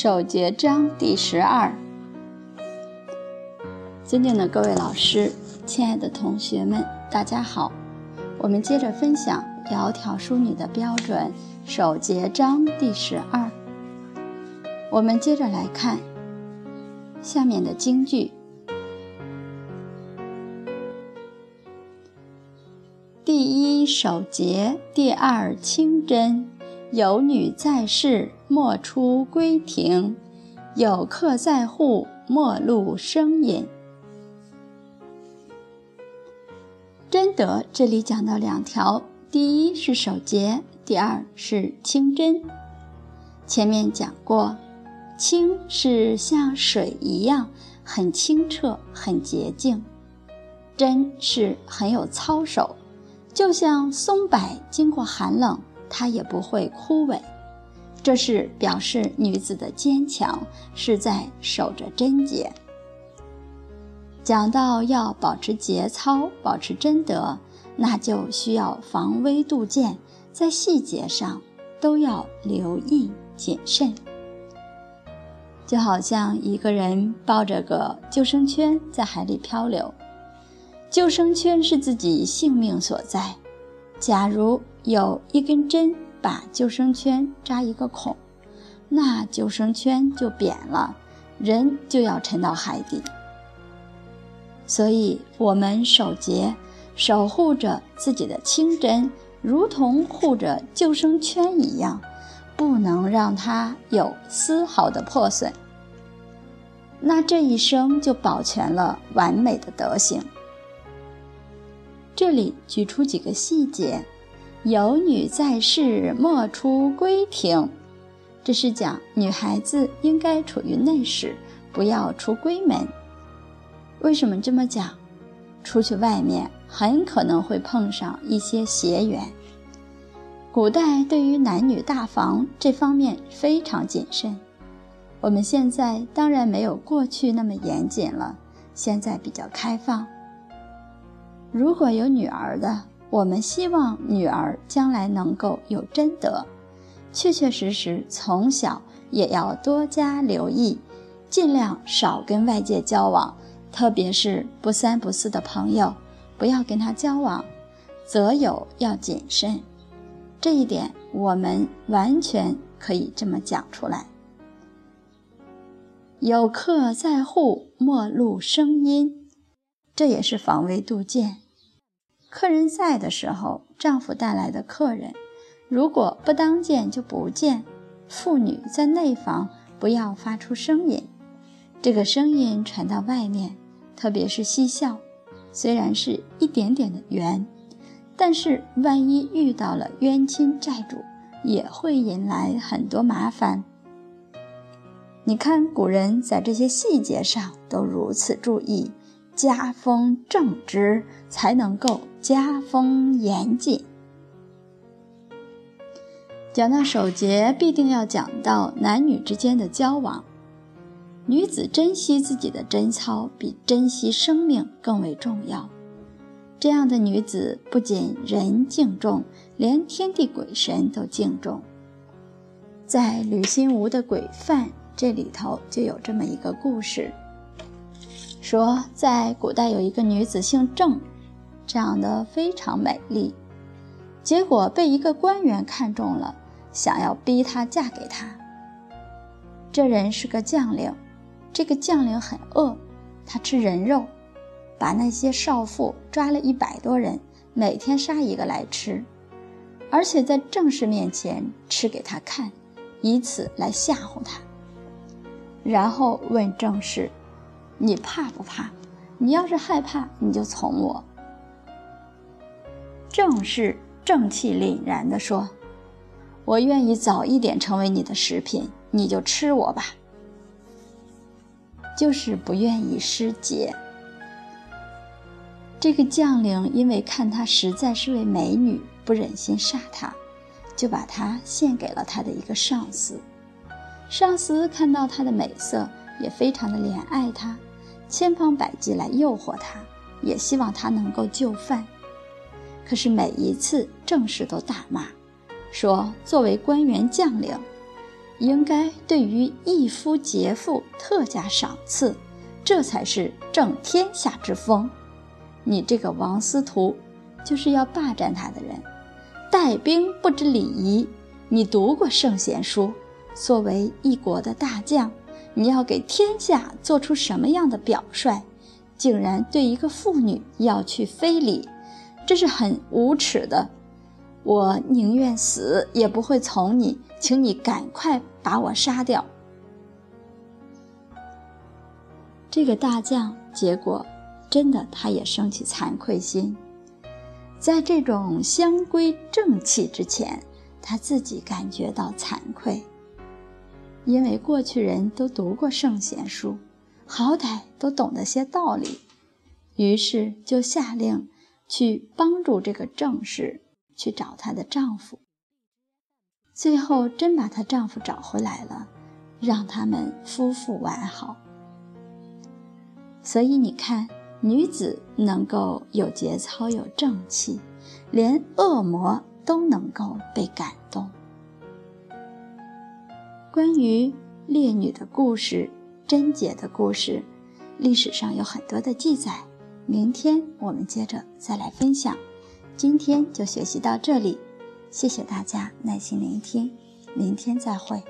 首节章第十二。尊敬的各位老师，亲爱的同学们，大家好。我们接着分享《窈窕淑女》的标准首节章第十二。我们接着来看下面的京剧：第一守节，第二清真。有女在室，莫出闺庭；有客在户，莫露声音。贞德这里讲到两条：第一是守节，第二是清真。前面讲过，清是像水一样很清澈、很洁净；真是很有操守，就像松柏经过寒冷。它也不会枯萎，这是表示女子的坚强是在守着贞洁。讲到要保持节操、保持贞德，那就需要防微杜渐，在细节上都要留意谨慎。就好像一个人抱着个救生圈在海里漂流，救生圈是自己性命所在。假如有一根针把救生圈扎一个孔，那救生圈就扁了，人就要沉到海底。所以，我们守节，守护着自己的清真，如同护着救生圈一样，不能让它有丝毫的破损。那这一生就保全了完美的德行。这里举出几个细节：有女在室，莫出闺庭。这是讲女孩子应该处于内室，不要出闺门。为什么这么讲？出去外面很可能会碰上一些邪缘。古代对于男女大防这方面非常谨慎。我们现在当然没有过去那么严谨了，现在比较开放。如果有女儿的，我们希望女儿将来能够有贞德，确确实实从小也要多加留意，尽量少跟外界交往，特别是不三不四的朋友，不要跟他交往，择友要谨慎。这一点我们完全可以这么讲出来。有客在户，莫露声音。这也是防微杜渐。客人在的时候，丈夫带来的客人，如果不当见就不见。妇女在内房不要发出声音，这个声音传到外面，特别是嬉笑，虽然是一点点的缘，但是万一遇到了冤亲债主，也会引来很多麻烦。你看古人在这些细节上都如此注意。家风正直，才能够家风严谨。讲到守节，必定要讲到男女之间的交往。女子珍惜自己的贞操，比珍惜生命更为重要。这样的女子，不仅人敬重，连天地鬼神都敬重。在吕心无的《鬼范》这里头，就有这么一个故事。说，在古代有一个女子姓郑，长得非常美丽，结果被一个官员看中了，想要逼她嫁给他。这人是个将领，这个将领很饿，他吃人肉，把那些少妇抓了一百多人，每天杀一个来吃，而且在郑氏面前吃给他看，以此来吓唬他。然后问郑氏。你怕不怕？你要是害怕，你就从我。正是正气凛然地说：“我愿意早一点成为你的食品，你就吃我吧。”就是不愿意失节。这个将领因为看她实在是位美女，不忍心杀她，就把她献给了他的一个上司。上司看到她的美色，也非常的怜爱她。千方百计来诱惑他，也希望他能够就范。可是每一次郑氏都大骂，说作为官员将领，应该对于一夫劫妇特加赏赐，这才是正天下之风。你这个王司徒，就是要霸占他的人，带兵不知礼仪。你读过圣贤书，作为一国的大将，你要给天下做出什么样的表率？竟然对一个妇女要去非礼，这是很无耻的。我宁愿死，也不会从你，请你赶快把我杀掉。这个大将，结果真的他也生起惭愧心，在这种相归正气之前，他自己感觉到惭愧，因为过去人都读过圣贤书，好歹都懂得些道理，于是就下令去帮助这个正室。去找她的丈夫，最后真把她丈夫找回来了，让他们夫妇完好。所以你看，女子能够有节操、有正气，连恶魔都能够被感动。关于烈女的故事、贞洁的故事，历史上有很多的记载。明天我们接着再来分享。今天就学习到这里，谢谢大家耐心聆听，明天再会。